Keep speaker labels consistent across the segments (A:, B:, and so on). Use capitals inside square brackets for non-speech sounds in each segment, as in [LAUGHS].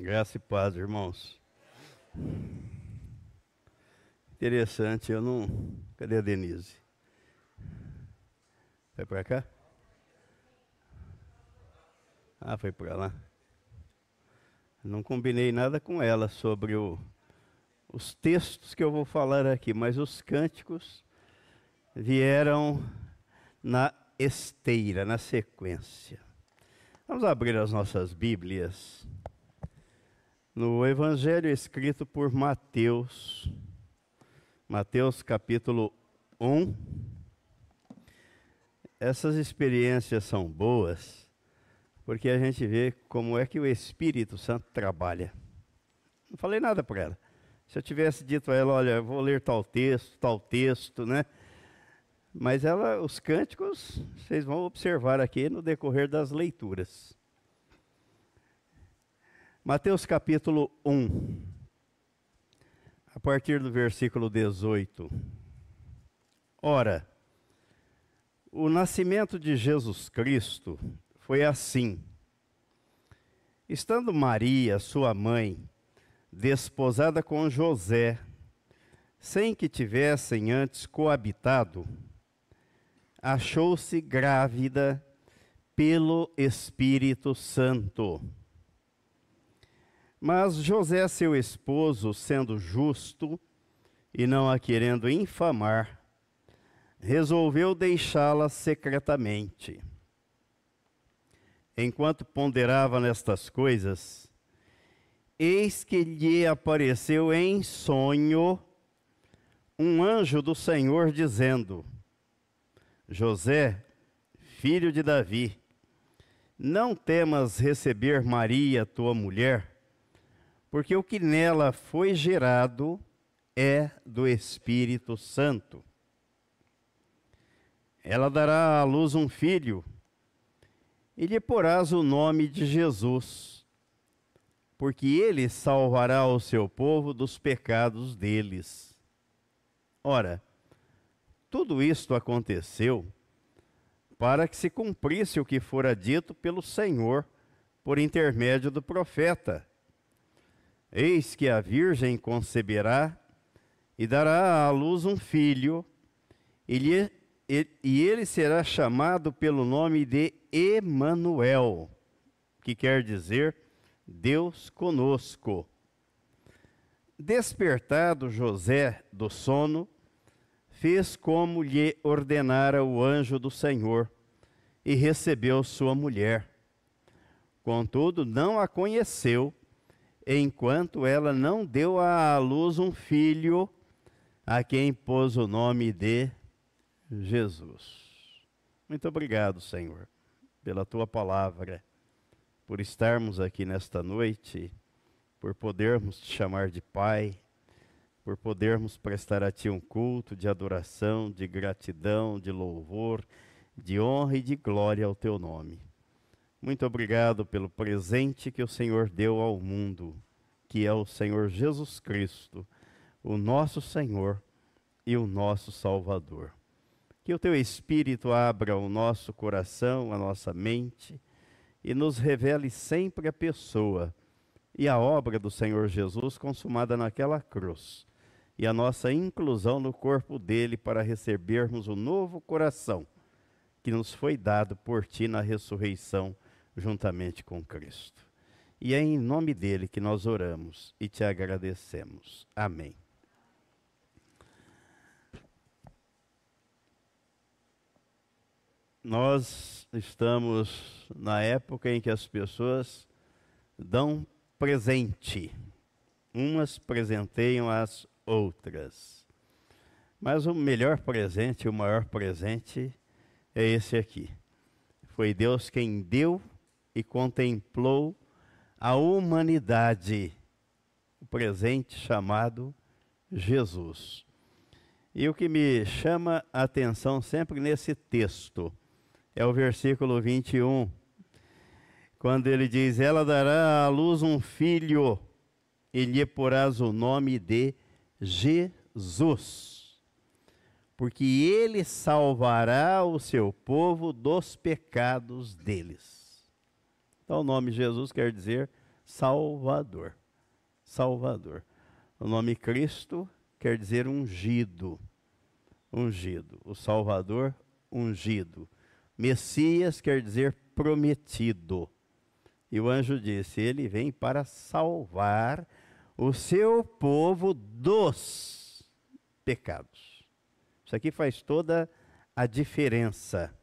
A: Graça e paz, irmãos. Interessante, eu não. Cadê a Denise? Foi para cá? Ah, foi para lá. Não combinei nada com ela sobre o, os textos que eu vou falar aqui, mas os cânticos vieram na esteira, na sequência. Vamos abrir as nossas Bíblias no Evangelho escrito por Mateus, Mateus capítulo 1. Essas experiências são boas porque a gente vê como é que o Espírito Santo trabalha. Não falei nada para ela. Se eu tivesse dito a ela, olha, vou ler tal texto, tal texto, né? Mas ela, os cânticos, vocês vão observar aqui no decorrer das leituras. Mateus capítulo 1, a partir do versículo 18. Ora, o nascimento de Jesus Cristo foi assim. Estando Maria, sua mãe, desposada com José, sem que tivessem antes coabitado, achou-se grávida pelo Espírito Santo. Mas José, seu esposo, sendo justo e não a querendo infamar, resolveu deixá-la secretamente. Enquanto ponderava nestas coisas, eis que lhe apareceu em sonho um anjo do Senhor dizendo: José, filho de Davi, não temas receber Maria, tua mulher porque o que nela foi gerado é do Espírito Santo. Ela dará à luz um filho, e lhe porás o nome de Jesus, porque ele salvará o seu povo dos pecados deles. Ora, tudo isto aconteceu para que se cumprisse o que fora dito pelo Senhor por intermédio do profeta Eis que a Virgem conceberá e dará à luz um filho, e, ele será chamado pelo nome de Emanuel, que quer dizer Deus conosco. Despertado José do sono, fez como lhe ordenara o anjo do Senhor e recebeu sua mulher. Contudo, não a conheceu enquanto ela não deu à luz um filho, a quem pôs o nome de Jesus. Muito obrigado, Senhor, pela tua palavra, por estarmos aqui nesta noite, por podermos te chamar de Pai, por podermos prestar a Ti um culto de adoração, de gratidão, de louvor, de honra e de glória ao Teu nome. Muito obrigado pelo presente que o Senhor deu ao mundo, que é o Senhor Jesus Cristo, o nosso Senhor e o nosso Salvador. Que o teu Espírito abra o nosso coração, a nossa mente e nos revele sempre a pessoa e a obra do Senhor Jesus consumada naquela cruz e a nossa inclusão no corpo dele para recebermos o novo coração que nos foi dado por ti na ressurreição juntamente com Cristo. E é em nome dele que nós oramos e te agradecemos. Amém. Nós estamos na época em que as pessoas dão presente. Umas presenteiam as outras. Mas o melhor presente, o maior presente é esse aqui. Foi Deus quem deu e contemplou a humanidade, o presente chamado Jesus. E o que me chama a atenção sempre nesse texto é o versículo 21, quando ele diz: Ela dará à luz um filho e lhe porás o nome de Jesus, porque ele salvará o seu povo dos pecados deles. Então, o nome Jesus quer dizer Salvador. Salvador. O nome Cristo quer dizer ungido. Ungido. O Salvador, ungido. Messias quer dizer prometido. E o anjo disse: Ele vem para salvar o seu povo dos pecados. Isso aqui faz toda a diferença.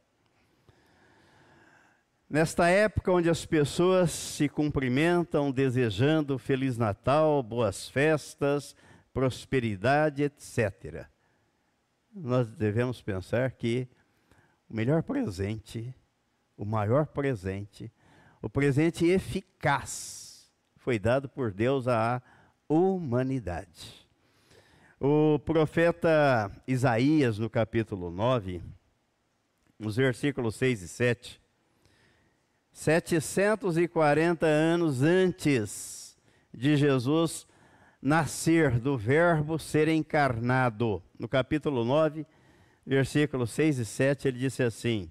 A: Nesta época onde as pessoas se cumprimentam desejando Feliz Natal, boas festas, prosperidade, etc., nós devemos pensar que o melhor presente, o maior presente, o presente eficaz foi dado por Deus à humanidade. O profeta Isaías, no capítulo 9, nos versículos 6 e 7, 740 anos antes de Jesus nascer, do Verbo ser encarnado. No capítulo 9, versículos 6 e 7, ele disse assim: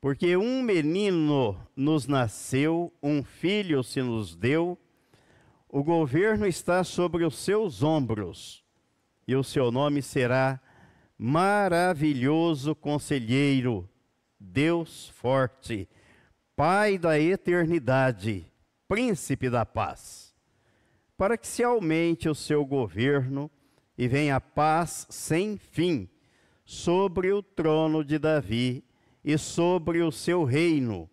A: Porque um menino nos nasceu, um filho se nos deu, o governo está sobre os seus ombros, e o seu nome será Maravilhoso Conselheiro, Deus Forte Pai da eternidade, príncipe da paz, para que se aumente o seu governo e venha a paz sem fim sobre o trono de Davi e sobre o seu reino,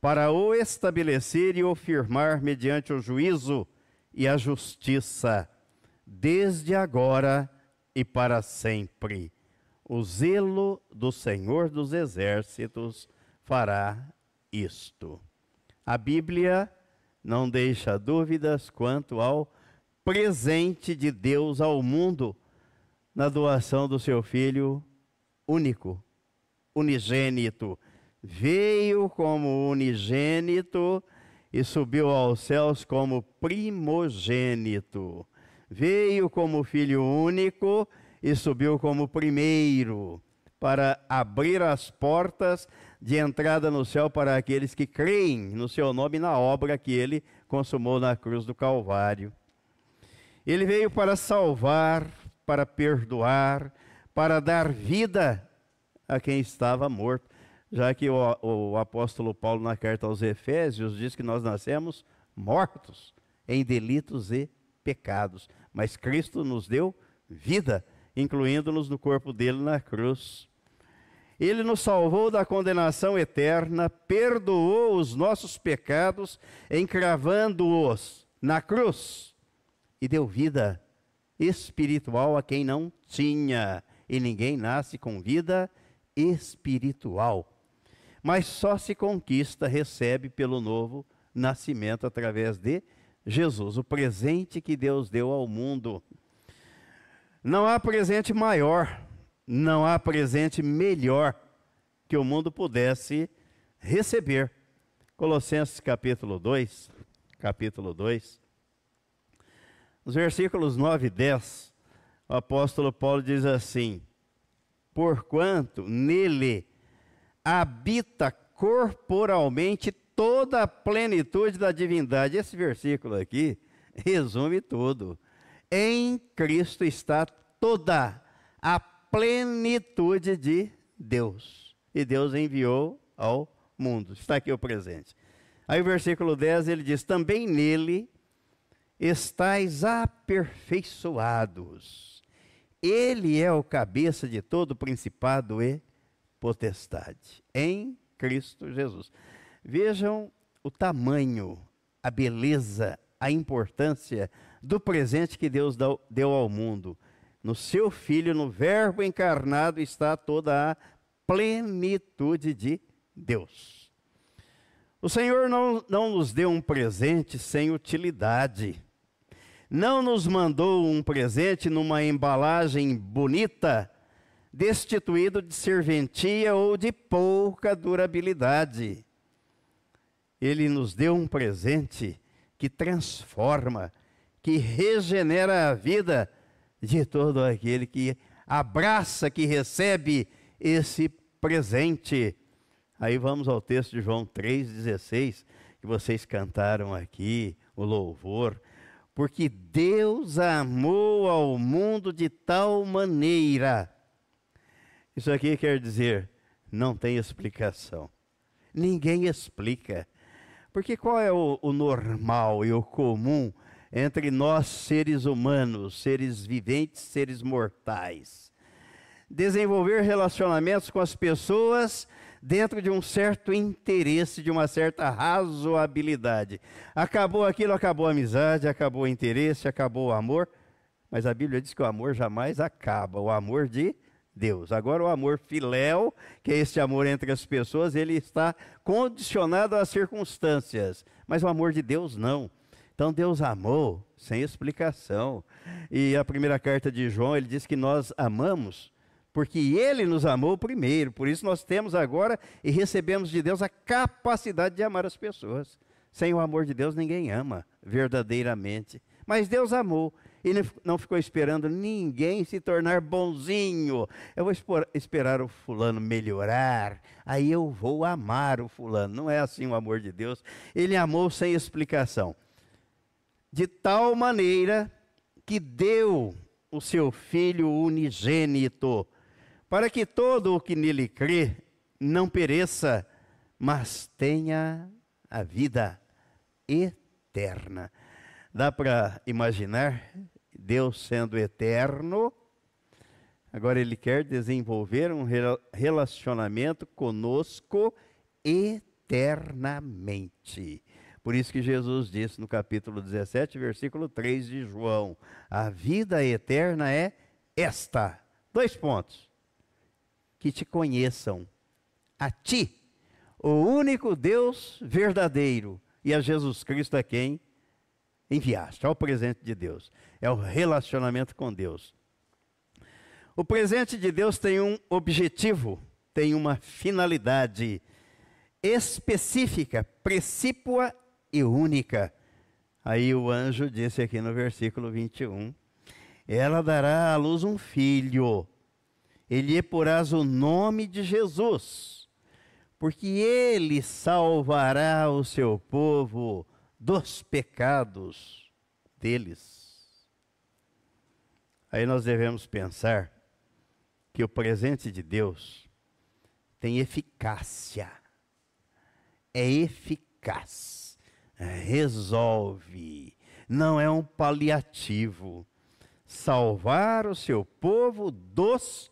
A: para o estabelecer e o firmar mediante o juízo e a justiça, desde agora e para sempre. O zelo do Senhor dos Exércitos fará isto. A Bíblia não deixa dúvidas quanto ao presente de Deus ao mundo na doação do seu filho único, unigênito. Veio como unigênito e subiu aos céus como primogênito. Veio como filho único e subiu como primeiro, para abrir as portas de entrada no céu para aqueles que creem no seu nome e na obra que ele consumou na cruz do Calvário. Ele veio para salvar, para perdoar, para dar vida a quem estava morto, já que o, o apóstolo Paulo, na carta aos Efésios, diz que nós nascemos mortos em delitos e pecados, mas Cristo nos deu vida, incluindo-nos no corpo dele na cruz. Ele nos salvou da condenação eterna, perdoou os nossos pecados, encravando-os na cruz e deu vida espiritual a quem não tinha. E ninguém nasce com vida espiritual. Mas só se conquista, recebe pelo novo nascimento através de Jesus, o presente que Deus deu ao mundo. Não há presente maior não há presente melhor que o mundo pudesse receber. Colossenses capítulo 2, capítulo 2, nos versículos 9 e 10, o apóstolo Paulo diz assim: Porquanto nele habita corporalmente toda a plenitude da divindade. Esse versículo aqui resume tudo. Em Cristo está toda a plenitude de Deus. E Deus enviou ao mundo. Está aqui o presente. Aí o versículo 10 ele diz: Também nele estáis aperfeiçoados. Ele é o cabeça de todo principado e potestade, em Cristo Jesus. Vejam o tamanho, a beleza, a importância do presente que Deus deu ao mundo. No seu Filho, no Verbo encarnado, está toda a plenitude de Deus. O Senhor não, não nos deu um presente sem utilidade. Não nos mandou um presente numa embalagem bonita, destituído de serventia ou de pouca durabilidade. Ele nos deu um presente que transforma, que regenera a vida de todo aquele que abraça, que recebe esse presente. Aí vamos ao texto de João 3,16, que vocês cantaram aqui, o louvor, porque Deus amou ao mundo de tal maneira. Isso aqui quer dizer, não tem explicação. Ninguém explica. Porque qual é o, o normal e o comum entre nós, seres humanos, seres viventes, seres mortais? Desenvolver relacionamentos com as pessoas dentro de um certo interesse, de uma certa razoabilidade. Acabou aquilo, acabou a amizade, acabou o interesse, acabou o amor. Mas a Bíblia diz que o amor jamais acaba, o amor de Deus. Agora, o amor filéu, que é esse amor entre as pessoas, ele está condicionado às circunstâncias. Mas o amor de Deus não. Então, Deus amou sem explicação. E a primeira carta de João, ele diz que nós amamos porque Ele nos amou primeiro. Por isso nós temos agora e recebemos de Deus a capacidade de amar as pessoas. Sem o amor de Deus ninguém ama verdadeiramente. Mas Deus amou. Ele não ficou esperando ninguém se tornar bonzinho. Eu vou esperar o fulano melhorar, aí eu vou amar o fulano. Não é assim o amor de Deus. Ele amou sem explicação. De tal maneira que deu o seu filho unigênito para que todo o que nele crê não pereça, mas tenha a vida eterna. Dá para imaginar Deus sendo eterno? Agora ele quer desenvolver um relacionamento conosco eternamente. Por isso que Jesus disse no capítulo 17, versículo 3 de João: A vida eterna é esta. Dois pontos que te conheçam, a ti, o único Deus verdadeiro, e a Jesus Cristo a quem enviaste. É o presente de Deus, é o relacionamento com Deus. O presente de Deus tem um objetivo, tem uma finalidade específica, precípua e única. Aí o anjo disse aqui no versículo 21: Ela dará à luz um filho e lhe porás o nome de Jesus, porque ele salvará o seu povo dos pecados deles. Aí nós devemos pensar que o presente de Deus tem eficácia, é eficaz, resolve, não é um paliativo. Salvar o seu povo dos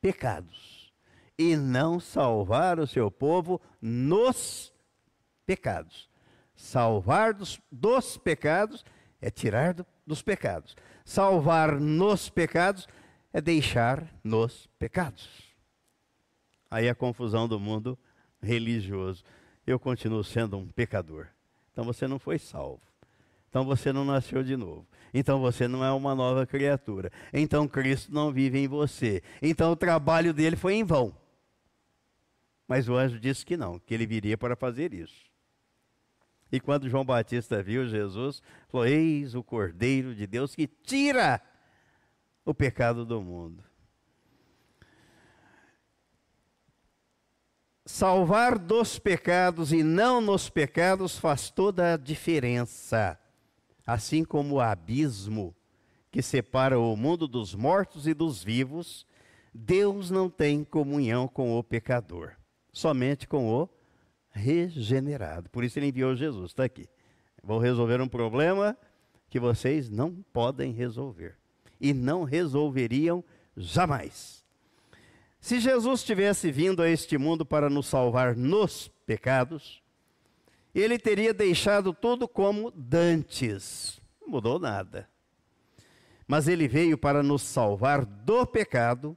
A: pecados e não salvar o seu povo nos pecados. Salvar dos, dos pecados é tirar do, dos pecados. Salvar nos pecados é deixar nos pecados. Aí a confusão do mundo religioso. Eu continuo sendo um pecador. Então você não foi salvo. Então você não nasceu de novo. Então você não é uma nova criatura. Então Cristo não vive em você. Então o trabalho dele foi em vão. Mas o anjo disse que não, que ele viria para fazer isso. E quando João Batista viu Jesus, falou: Eis o Cordeiro de Deus que tira o pecado do mundo. Salvar dos pecados e não nos pecados faz toda a diferença assim como o abismo que separa o mundo dos mortos e dos vivos, Deus não tem comunhão com o pecador, somente com o regenerado. Por isso ele enviou Jesus, está aqui. Vou resolver um problema que vocês não podem resolver e não resolveriam jamais. Se Jesus tivesse vindo a este mundo para nos salvar nos pecados, ele teria deixado tudo como dantes. Não mudou nada. Mas ele veio para nos salvar do pecado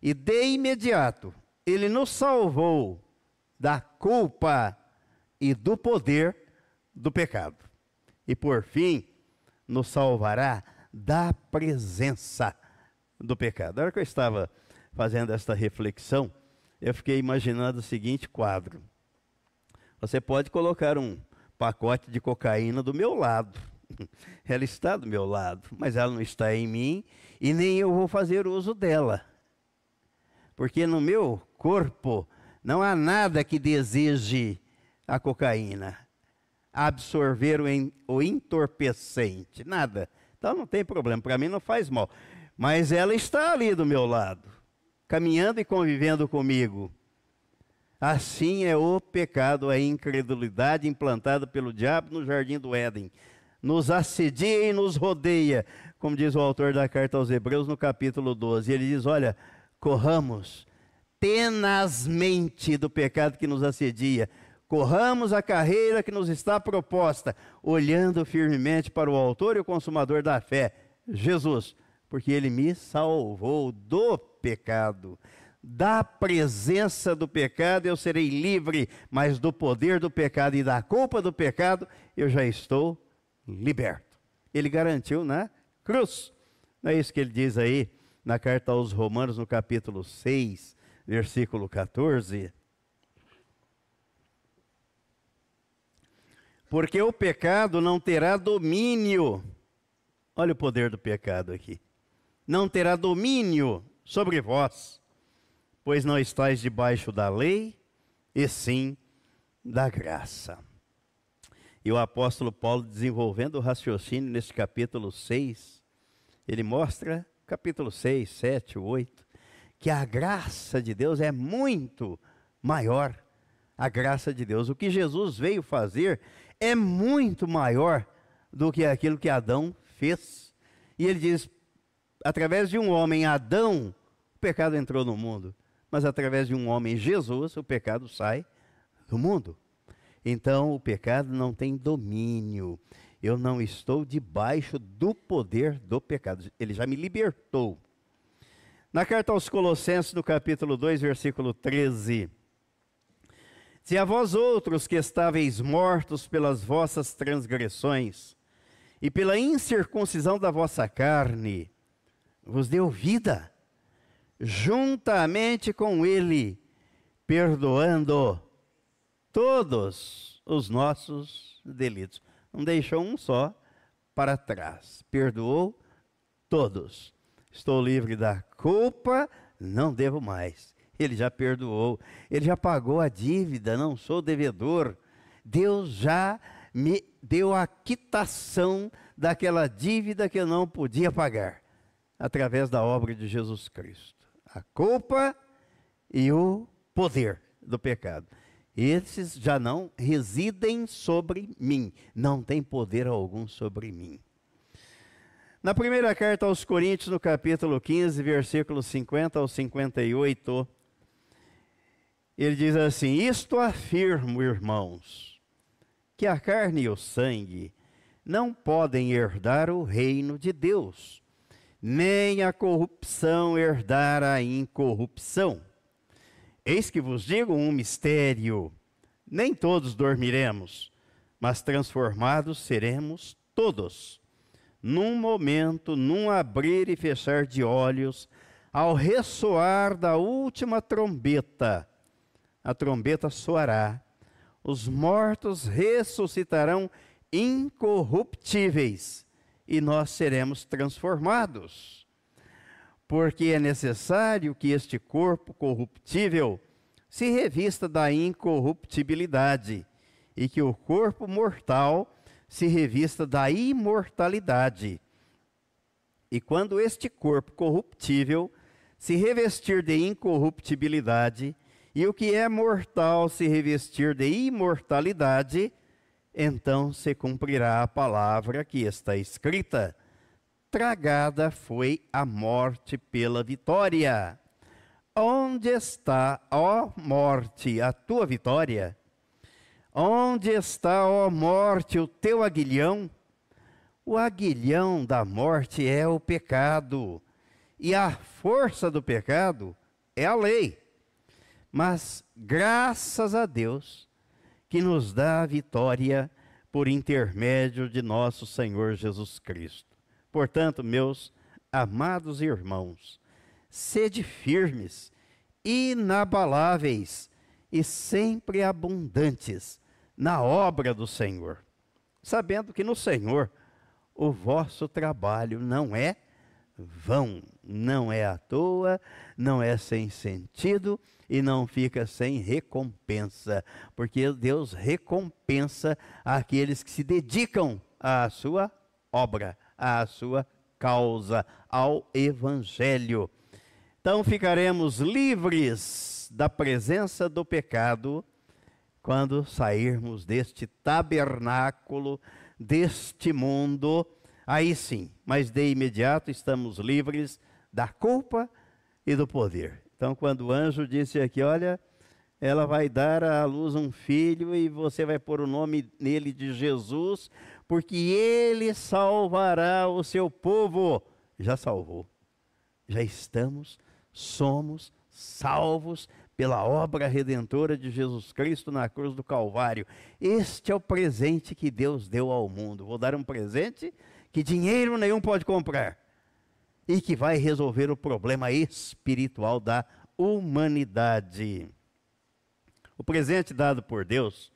A: e de imediato ele nos salvou da culpa e do poder do pecado. E por fim, nos salvará da presença do pecado. Na hora que eu estava fazendo esta reflexão, eu fiquei imaginando o seguinte quadro. Você pode colocar um pacote de cocaína do meu lado. [LAUGHS] Ela está do meu lado, mas ela não está em mim e nem eu vou fazer uso dela. Porque no meu corpo não há nada que deseje a cocaína. absorver o, en, o entorpecente. Nada. Então não tem problema, para mim não faz mal. Mas ela está ali do meu lado, caminhando e convivendo comigo. Assim é o pecado, a incredulidade implantada pelo diabo no jardim do Éden. Nos assedia e nos rodeia, como diz o autor da carta aos Hebreus no capítulo 12. Ele diz: Olha, corramos tenazmente do pecado que nos assedia, corramos a carreira que nos está proposta, olhando firmemente para o Autor e o Consumador da fé, Jesus, porque Ele me salvou do pecado da presença do pecado eu serei livre, mas do poder do pecado e da culpa do pecado eu já estou liberto. Ele garantiu na cruz. Não é isso que ele diz aí na carta aos Romanos, no capítulo 6, versículo 14? Porque o pecado não terá domínio. Olha o poder do pecado aqui. Não terá domínio sobre vós pois não estáis debaixo da lei, e sim da graça. E o apóstolo Paulo, desenvolvendo o raciocínio nesse capítulo 6, ele mostra, capítulo 6, 7, 8, que a graça de Deus é muito maior. A graça de Deus. O que Jesus veio fazer é muito maior do que aquilo que Adão fez. E ele diz: através de um homem, Adão, o pecado entrou no mundo mas através de um homem, Jesus, o pecado sai do mundo. Então o pecado não tem domínio. Eu não estou debaixo do poder do pecado. Ele já me libertou. Na carta aos Colossenses, no capítulo 2, versículo 13. Se a vós outros que estáveis mortos pelas vossas transgressões e pela incircuncisão da vossa carne, vos deu vida juntamente com Ele, perdoando todos os nossos delitos. Não deixou um só para trás, perdoou todos. Estou livre da culpa, não devo mais. Ele já perdoou, ele já pagou a dívida, não sou devedor. Deus já me deu a quitação daquela dívida que eu não podia pagar, através da obra de Jesus Cristo a culpa e o poder do pecado. Esses já não residem sobre mim, não têm poder algum sobre mim. Na primeira carta aos Coríntios, no capítulo 15, versículos 50 ao 58, ele diz assim: Isto afirmo, irmãos, que a carne e o sangue não podem herdar o reino de Deus nem a corrupção herdar a incorrupção. Eis que vos digo um mistério: nem todos dormiremos, mas transformados seremos todos. Num momento, num abrir e fechar de olhos, ao ressoar da última trombeta, a trombeta soará, os mortos ressuscitarão incorruptíveis e nós seremos transformados. Porque é necessário que este corpo corruptível se revista da incorruptibilidade e que o corpo mortal se revista da imortalidade. E quando este corpo corruptível se revestir de incorruptibilidade e o que é mortal se revestir de imortalidade, então se cumprirá a palavra que está escrita: Tragada foi a morte pela vitória. Onde está, ó morte, a tua vitória? Onde está, ó morte, o teu aguilhão? O aguilhão da morte é o pecado, e a força do pecado é a lei. Mas, graças a Deus, que nos dá a vitória por intermédio de nosso Senhor Jesus Cristo. Portanto, meus amados irmãos, sede firmes, inabaláveis e sempre abundantes na obra do Senhor, sabendo que no Senhor o vosso trabalho não é vão. Não é à toa, não é sem sentido e não fica sem recompensa, porque Deus recompensa aqueles que se dedicam à sua obra, à sua causa, ao Evangelho. Então ficaremos livres da presença do pecado quando sairmos deste tabernáculo, deste mundo. Aí sim, mas de imediato estamos livres da culpa e do poder. Então, quando o anjo disse aqui, olha, ela vai dar à luz um filho e você vai pôr o nome nele de Jesus, porque ele salvará o seu povo. Já salvou. Já estamos somos salvos pela obra redentora de Jesus Cristo na cruz do Calvário. Este é o presente que Deus deu ao mundo. Vou dar um presente que dinheiro nenhum pode comprar e que vai resolver o problema espiritual da humanidade. O presente dado por Deus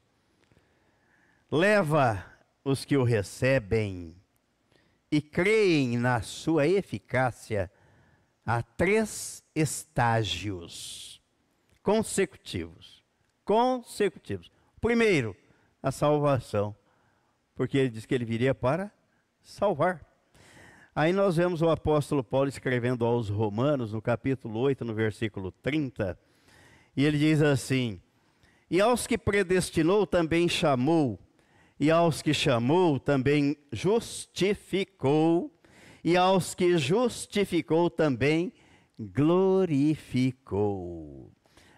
A: leva os que o recebem e creem na sua eficácia a três estágios consecutivos. Consecutivos. Primeiro, a salvação, porque ele diz que ele viria para salvar. Aí nós vemos o apóstolo Paulo escrevendo aos Romanos, no capítulo 8, no versículo 30, e ele diz assim: E aos que predestinou também chamou, e aos que chamou também justificou, e aos que justificou também glorificou.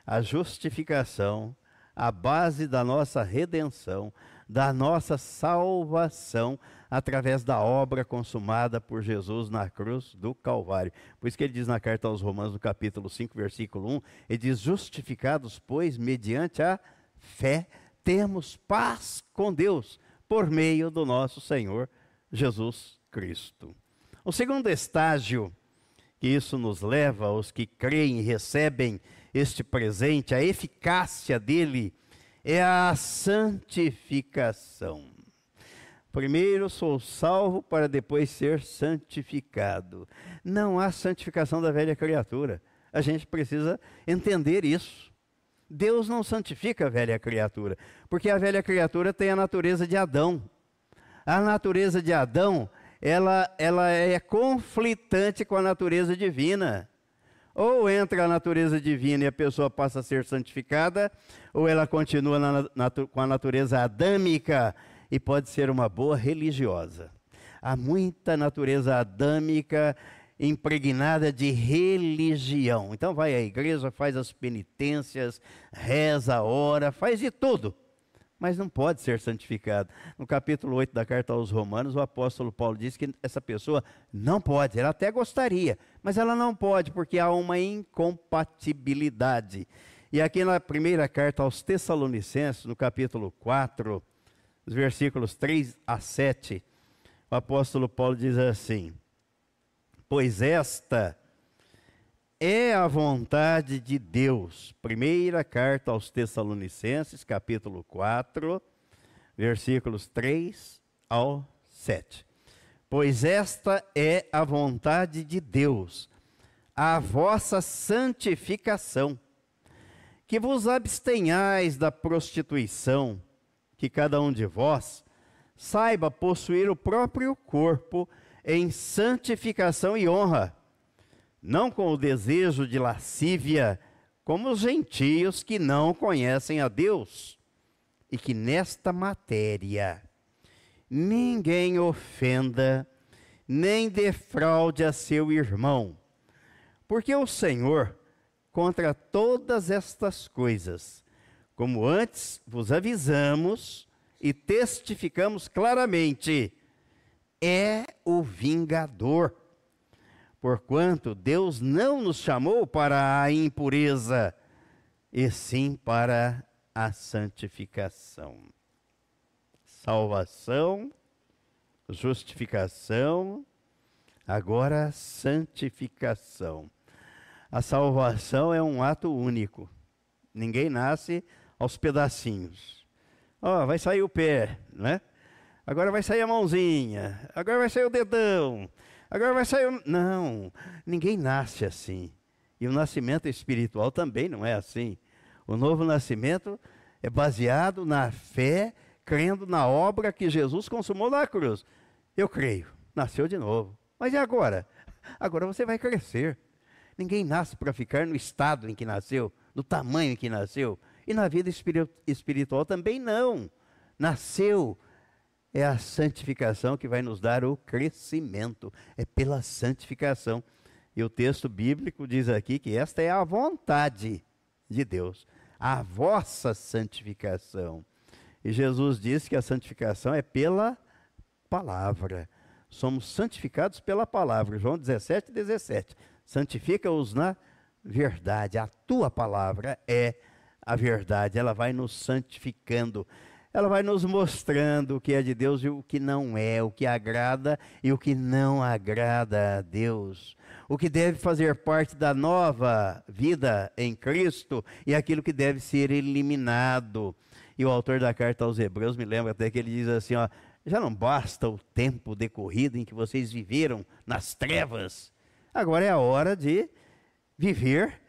A: A justificação, a base da nossa redenção, da nossa salvação, através da obra consumada por Jesus na cruz do Calvário. Por isso que ele diz na carta aos Romanos, no capítulo 5, versículo 1, ele diz: Justificados, pois, mediante a fé, temos paz com Deus, por meio do nosso Senhor Jesus Cristo. O segundo estágio que isso nos leva, os que creem e recebem este presente, a eficácia dele, é a santificação. Primeiro sou salvo para depois ser santificado. Não há santificação da velha criatura. A gente precisa entender isso. Deus não santifica a velha criatura, porque a velha criatura tem a natureza de Adão. A natureza de Adão ela, ela é conflitante com a natureza divina. Ou entra a natureza divina e a pessoa passa a ser santificada, ou ela continua na, na, com a natureza adâmica e pode ser uma boa religiosa. Há muita natureza adâmica impregnada de religião. Então vai à igreja, faz as penitências, reza, ora, faz de tudo mas não pode ser santificado. No capítulo 8 da carta aos Romanos, o apóstolo Paulo diz que essa pessoa não pode, ela até gostaria, mas ela não pode, porque há uma incompatibilidade. E aqui na primeira carta aos Tessalonicenses, no capítulo 4, os versículos 3 a 7, o apóstolo Paulo diz assim: Pois esta é a vontade de Deus. Primeira carta aos Tessalonicenses, capítulo 4, versículos 3 ao 7. Pois esta é a vontade de Deus, a vossa santificação, que vos abstenhais da prostituição, que cada um de vós saiba possuir o próprio corpo em santificação e honra não com o desejo de lascívia, como os gentios que não conhecem a Deus, e que nesta matéria ninguém ofenda, nem defraude a seu irmão, porque o Senhor, contra todas estas coisas, como antes vos avisamos e testificamos claramente, é o vingador Porquanto Deus não nos chamou para a impureza, e sim para a santificação. Salvação, justificação, agora santificação. A salvação é um ato único. Ninguém nasce aos pedacinhos. Ó, oh, vai sair o pé, né? Agora vai sair a mãozinha, agora vai sair o dedão, Agora vai sair. Um... Não, ninguém nasce assim. E o nascimento espiritual também não é assim. O novo nascimento é baseado na fé, crendo na obra que Jesus consumou na cruz. Eu creio, nasceu de novo. Mas e agora? Agora você vai crescer. Ninguém nasce para ficar no estado em que nasceu, no tamanho em que nasceu. E na vida espiritual também não. Nasceu é a santificação que vai nos dar o crescimento. É pela santificação. E o texto bíblico diz aqui que esta é a vontade de Deus, a vossa santificação. E Jesus disse que a santificação é pela palavra. Somos santificados pela palavra. João 17, 17. Santifica-os na verdade. A tua palavra é a verdade. Ela vai nos santificando ela vai nos mostrando o que é de Deus e o que não é, o que agrada e o que não agrada a Deus. O que deve fazer parte da nova vida em Cristo e aquilo que deve ser eliminado. E o autor da carta aos Hebreus me lembra até que ele diz assim: ó, já não basta o tempo decorrido em que vocês viveram nas trevas. Agora é a hora de viver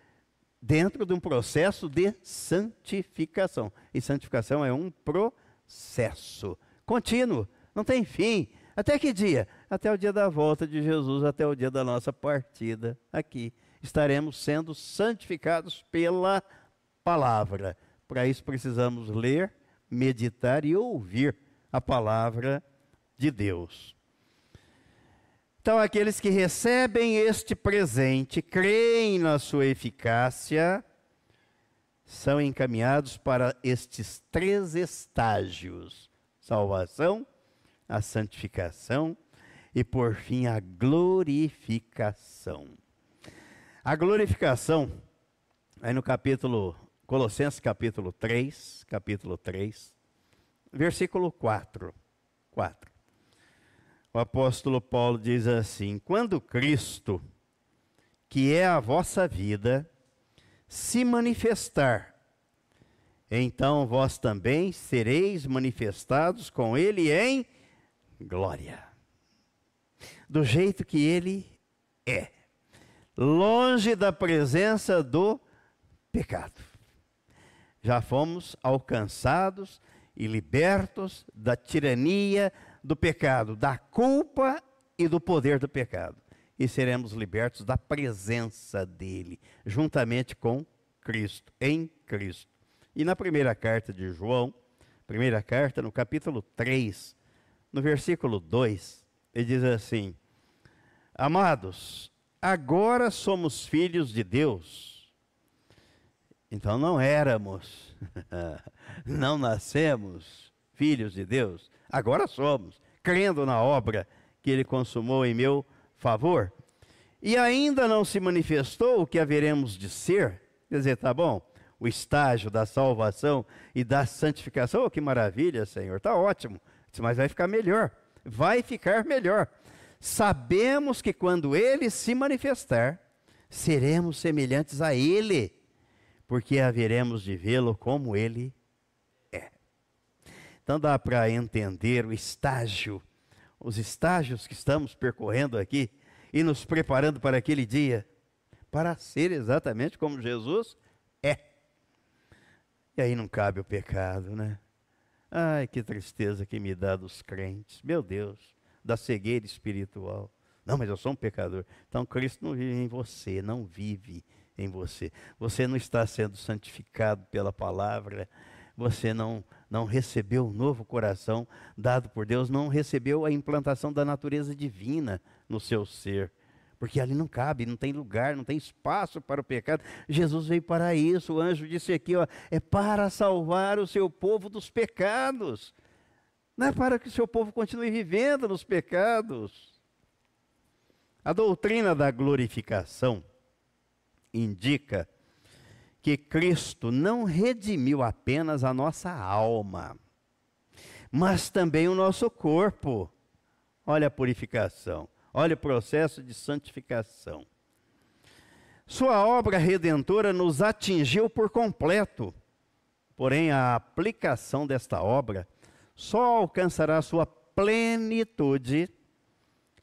A: dentro de um processo de santificação. E santificação é um processo contínuo, não tem fim. Até que dia? Até o dia da volta de Jesus, até o dia da nossa partida aqui. Estaremos sendo santificados pela palavra. Para isso precisamos ler, meditar e ouvir a palavra de Deus. Então, aqueles que recebem este presente, creem na sua eficácia, são encaminhados para estes três estágios: salvação, a santificação e, por fim, a glorificação. A glorificação, aí no capítulo, Colossenses capítulo 3, capítulo 3, versículo 4. 4 o apóstolo Paulo diz assim: Quando Cristo, que é a vossa vida, se manifestar, então vós também sereis manifestados com Ele em glória, do jeito que Ele é, longe da presença do pecado. Já fomos alcançados e libertos da tirania, do pecado, da culpa e do poder do pecado. E seremos libertos da presença dele, juntamente com Cristo, em Cristo. E na primeira carta de João, primeira carta, no capítulo 3, no versículo 2, ele diz assim: Amados, agora somos filhos de Deus. Então não éramos, [LAUGHS] não nascemos filhos de Deus, Agora somos, crendo na obra que ele consumou em meu favor. E ainda não se manifestou o que haveremos de ser. Quer dizer, tá bom, o estágio da salvação e da santificação. Oh, que maravilha, Senhor, tá ótimo. Mas vai ficar melhor. Vai ficar melhor. Sabemos que quando ele se manifestar, seremos semelhantes a ele, porque haveremos de vê-lo como ele então dá para entender o estágio, os estágios que estamos percorrendo aqui e nos preparando para aquele dia, para ser exatamente como Jesus é. E aí não cabe o pecado, né? Ai, que tristeza que me dá dos crentes, meu Deus, da cegueira espiritual. Não, mas eu sou um pecador. Então Cristo não vive em você, não vive em você. Você não está sendo santificado pela palavra, você não não recebeu o novo coração dado por Deus, não recebeu a implantação da natureza divina no seu ser. Porque ali não cabe, não tem lugar, não tem espaço para o pecado. Jesus veio para isso. O anjo disse aqui, ó, é para salvar o seu povo dos pecados. Não é para que o seu povo continue vivendo nos pecados. A doutrina da glorificação indica que Cristo não redimiu apenas a nossa alma, mas também o nosso corpo. Olha a purificação, olha o processo de santificação. Sua obra redentora nos atingiu por completo, porém a aplicação desta obra só alcançará sua plenitude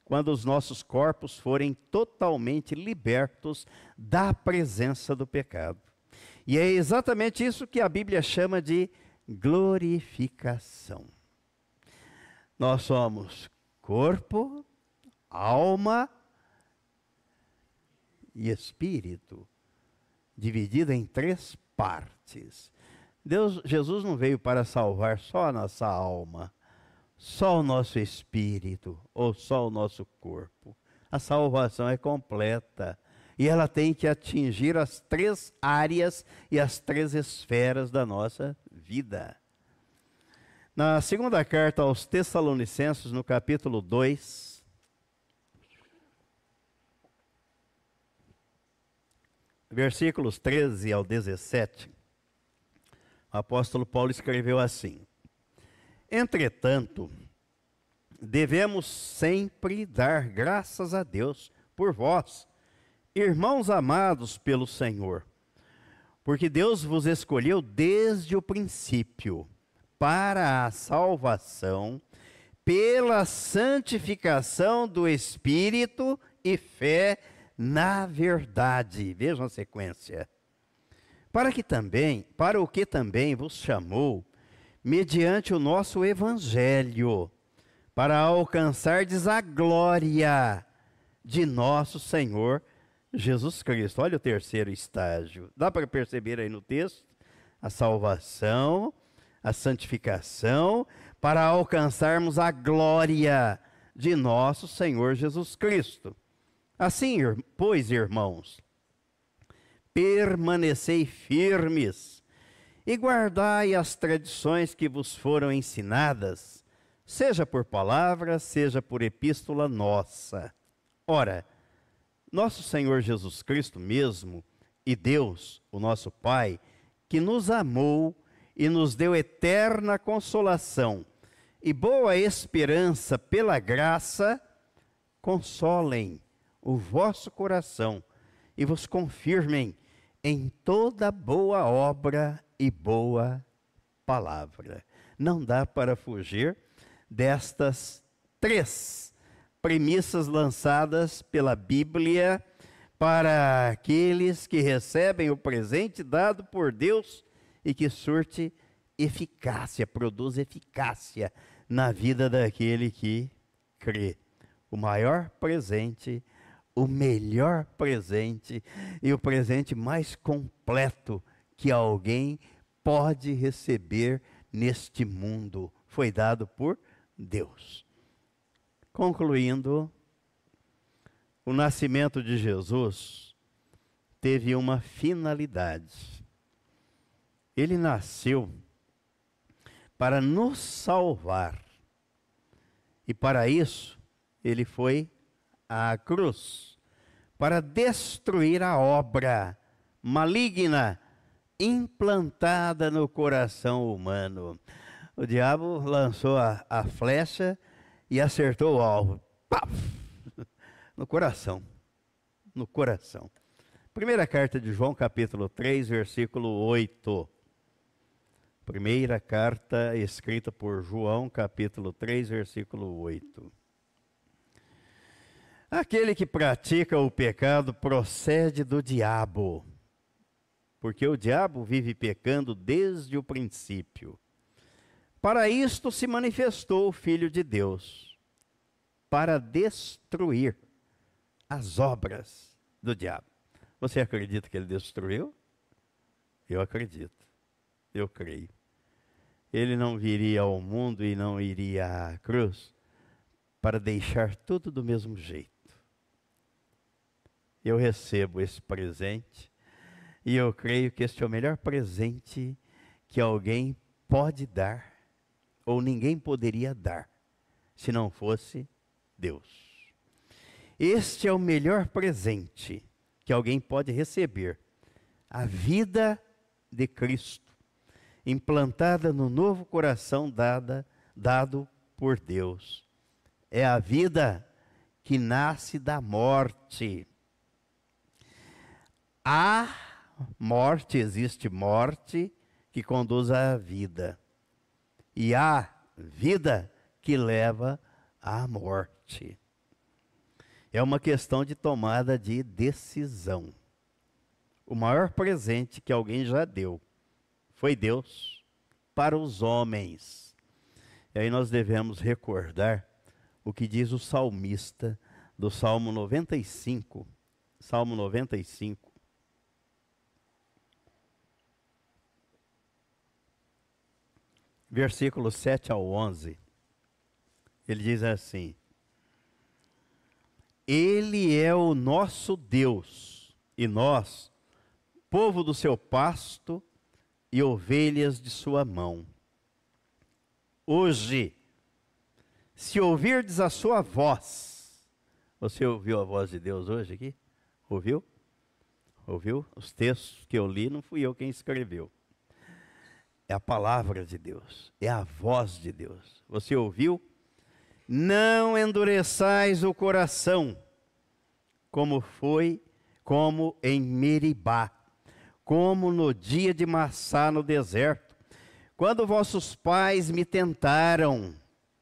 A: quando os nossos corpos forem totalmente libertos da presença do pecado. E é exatamente isso que a Bíblia chama de glorificação. Nós somos corpo, alma e espírito, dividido em três partes. Deus, Jesus não veio para salvar só a nossa alma, só o nosso espírito ou só o nosso corpo. A salvação é completa e ela tem que atingir as três áreas e as três esferas da nossa vida. Na segunda carta aos Tessalonicenses, no capítulo 2, versículos 13 ao 17, o apóstolo Paulo escreveu assim: Entretanto, devemos sempre dar graças a Deus por vós, irmãos amados pelo Senhor, porque Deus vos escolheu desde o princípio para a salvação, pela santificação do Espírito e fé na verdade. Vejam a sequência. Para que também, para o que também vos chamou, mediante o nosso evangelho, para alcançardes a glória de nosso Senhor Jesus Cristo. Olha o terceiro estágio. Dá para perceber aí no texto? A salvação, a santificação, para alcançarmos a glória de nosso Senhor Jesus Cristo. Assim, pois, irmãos, permanecei firmes e guardai as tradições que vos foram ensinadas, seja por palavra, seja por epístola nossa. Ora, nosso Senhor Jesus Cristo mesmo e Deus, o nosso Pai, que nos amou e nos deu eterna consolação e boa esperança pela graça, consolem o vosso coração e vos confirmem em toda boa obra e boa palavra. Não dá para fugir destas três premissas lançadas pela Bíblia para aqueles que recebem o presente dado por Deus e que surte eficácia, produz eficácia na vida daquele que crê. O maior presente, o melhor presente e o presente mais completo que alguém pode receber neste mundo foi dado por Deus. Concluindo, o nascimento de Jesus teve uma finalidade ele nasceu para nos salvar. E para isso, ele foi à cruz para destruir a obra maligna implantada no coração humano. O diabo lançou a, a flecha e acertou o alvo. Paf! No coração. No coração. Primeira carta de João, capítulo 3, versículo 8. Primeira carta escrita por João, capítulo 3, versículo 8. Aquele que pratica o pecado procede do diabo, porque o diabo vive pecando desde o princípio. Para isto se manifestou o Filho de Deus, para destruir as obras do diabo. Você acredita que ele destruiu? Eu acredito, eu creio ele não viria ao mundo e não iria à cruz para deixar tudo do mesmo jeito. Eu recebo esse presente e eu creio que este é o melhor presente que alguém pode dar ou ninguém poderia dar se não fosse Deus. Este é o melhor presente que alguém pode receber: a vida de Cristo implantada no novo coração dada, dado por Deus. É a vida que nasce da morte. Há morte, existe morte que conduz à vida. E há vida que leva à morte. É uma questão de tomada de decisão. O maior presente que alguém já deu foi Deus para os homens. E aí nós devemos recordar o que diz o salmista do Salmo 95. Salmo 95. Versículos 7 ao 11. Ele diz assim: Ele é o nosso Deus, e nós, povo do seu pasto e ovelhas de sua mão. Hoje, se ouvirdes a sua voz, você ouviu a voz de Deus hoje aqui? Ouviu? Ouviu? Os textos que eu li não fui eu quem escreveu. É a palavra de Deus, é a voz de Deus. Você ouviu? Não endureçais o coração, como foi, como em Meribá, como no dia de Massá no deserto, quando vossos pais me tentaram,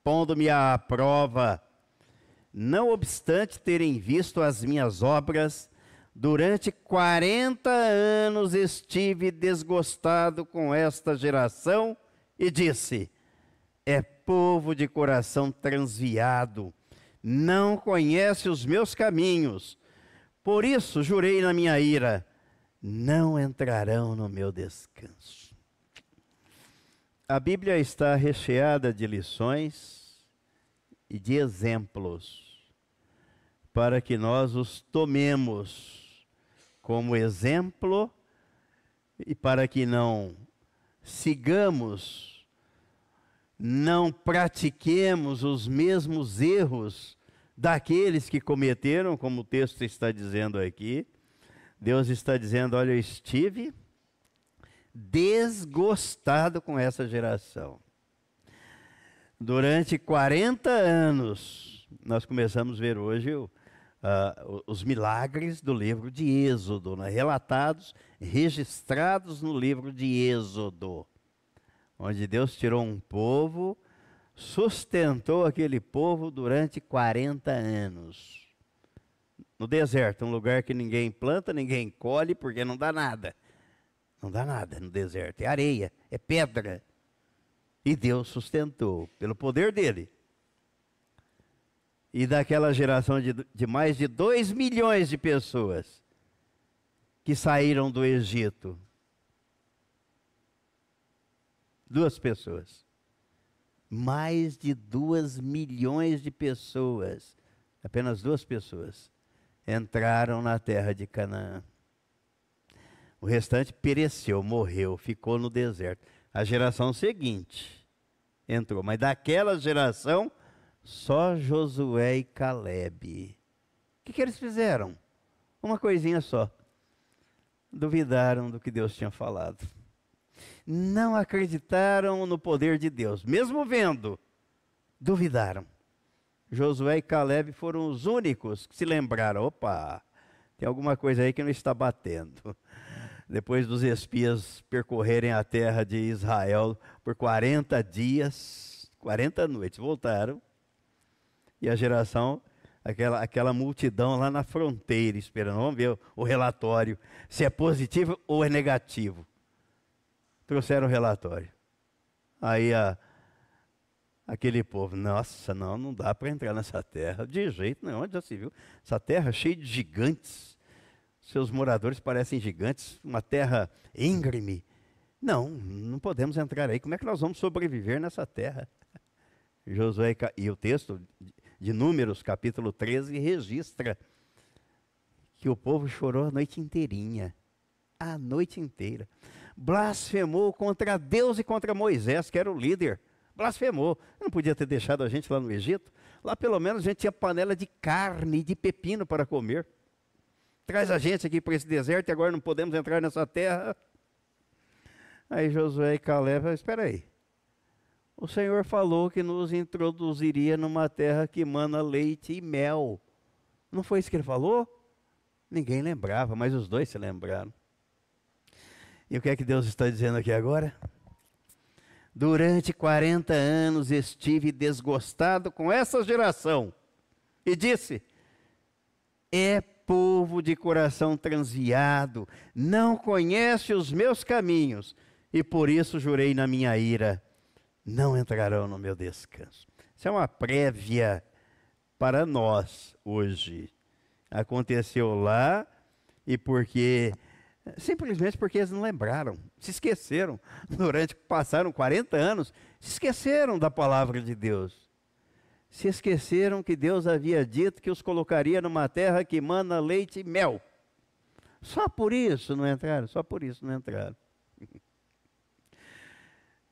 A: pondo-me à prova, não obstante terem visto as minhas obras, durante 40 anos estive desgostado com esta geração e disse: é povo de coração transviado, não conhece os meus caminhos. Por isso jurei na minha ira: não entrarão no meu descanso. A Bíblia está recheada de lições e de exemplos para que nós os tomemos como exemplo e para que não sigamos, não pratiquemos os mesmos erros daqueles que cometeram, como o texto está dizendo aqui. Deus está dizendo: olha, eu estive desgostado com essa geração. Durante 40 anos, nós começamos a ver hoje uh, os milagres do livro de Êxodo, né? relatados, registrados no livro de Êxodo, onde Deus tirou um povo, sustentou aquele povo durante 40 anos. No deserto, um lugar que ninguém planta, ninguém colhe, porque não dá nada. Não dá nada no deserto, é areia, é pedra. E Deus sustentou, pelo poder dele. E daquela geração de, de mais de 2 milhões de pessoas que saíram do Egito, duas pessoas. Mais de 2 milhões de pessoas, apenas duas pessoas, entraram na terra de Canaã. O restante pereceu, morreu, ficou no deserto. A geração seguinte entrou, mas daquela geração, só Josué e Caleb. O que, que eles fizeram? Uma coisinha só. Duvidaram do que Deus tinha falado. Não acreditaram no poder de Deus, mesmo vendo, duvidaram. Josué e Caleb foram os únicos que se lembraram: opa, tem alguma coisa aí que não está batendo [LAUGHS] depois dos espias percorrerem a terra de Israel por 40 dias, 40 noites, voltaram. E a geração, aquela, aquela multidão lá na fronteira esperando. Vamos ver o, relatório, se é positivo ou é negativo. Trouxeram o relatório. Aí a, aquele povo, nossa, não, não dá para entrar nessa terra, de jeito nenhum, já se viu? Essa terra cheia de gigantes seus moradores parecem gigantes, uma terra íngreme. Não, não podemos entrar aí. Como é que nós vamos sobreviver nessa terra? [LAUGHS] Josué e o texto de Números, capítulo 13, registra que o povo chorou a noite inteirinha. A noite inteira. Blasfemou contra Deus e contra Moisés, que era o líder. Blasfemou. Não podia ter deixado a gente lá no Egito. Lá pelo menos a gente tinha panela de carne e de pepino para comer traz a gente aqui para esse deserto e agora não podemos entrar nessa terra. Aí Josué e Caleb, espera aí. O Senhor falou que nos introduziria numa terra que mana leite e mel. Não foi isso que ele falou? Ninguém lembrava, mas os dois se lembraram. E o que é que Deus está dizendo aqui agora? Durante 40 anos estive desgostado com essa geração e disse: é povo de coração transviado, não conhece os meus caminhos, e por isso jurei na minha ira: não entrarão no meu descanso. Isso é uma prévia para nós hoje. Aconteceu lá e porque simplesmente porque eles não lembraram, se esqueceram. [LAUGHS] Durante passaram 40 anos, se esqueceram da palavra de Deus. Se esqueceram que Deus havia dito que os colocaria numa terra que mana leite e mel. Só por isso não entraram, só por isso não entraram.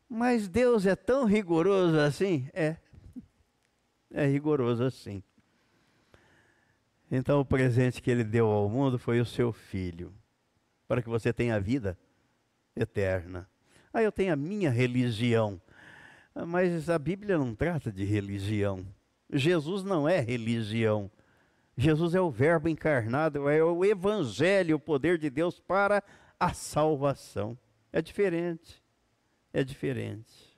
A: Mas Deus é tão rigoroso assim? É. É rigoroso assim. Então o presente que ele deu ao mundo foi o seu filho para que você tenha vida eterna. Ah, eu tenho a minha religião. Ah, mas a Bíblia não trata de religião. Jesus não é religião. Jesus é o Verbo encarnado, é o Evangelho, o poder de Deus para a salvação. É diferente. É diferente.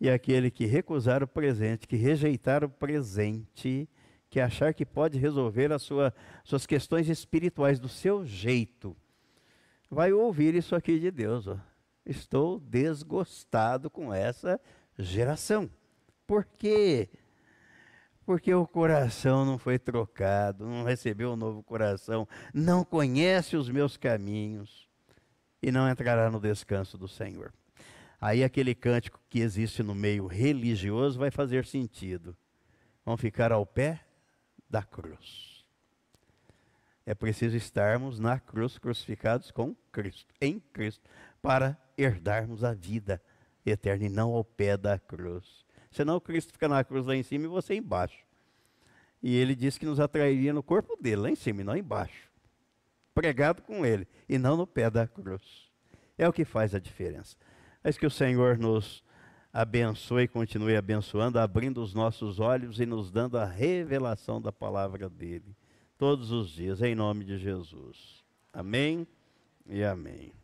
A: E aquele que recusar o presente, que rejeitar o presente, que achar que pode resolver as sua, suas questões espirituais do seu jeito, vai ouvir isso aqui de Deus. Ó. Estou desgostado com essa geração. Por quê? Porque o coração não foi trocado, não recebeu um novo coração, não conhece os meus caminhos e não entrará no descanso do Senhor. Aí aquele cântico que existe no meio religioso vai fazer sentido. Vão ficar ao pé da cruz. É preciso estarmos na cruz crucificados com Cristo, em Cristo, para herdarmos a vida eterna e não ao pé da cruz. Senão Cristo fica na cruz lá em cima e você embaixo. E ele disse que nos atrairia no corpo dele, lá em cima e não embaixo. Pregado com ele e não no pé da cruz. É o que faz a diferença. Mas que o Senhor nos abençoe e continue abençoando, abrindo os nossos olhos e nos dando a revelação da palavra dele todos os dias, em nome de Jesus. Amém e amém.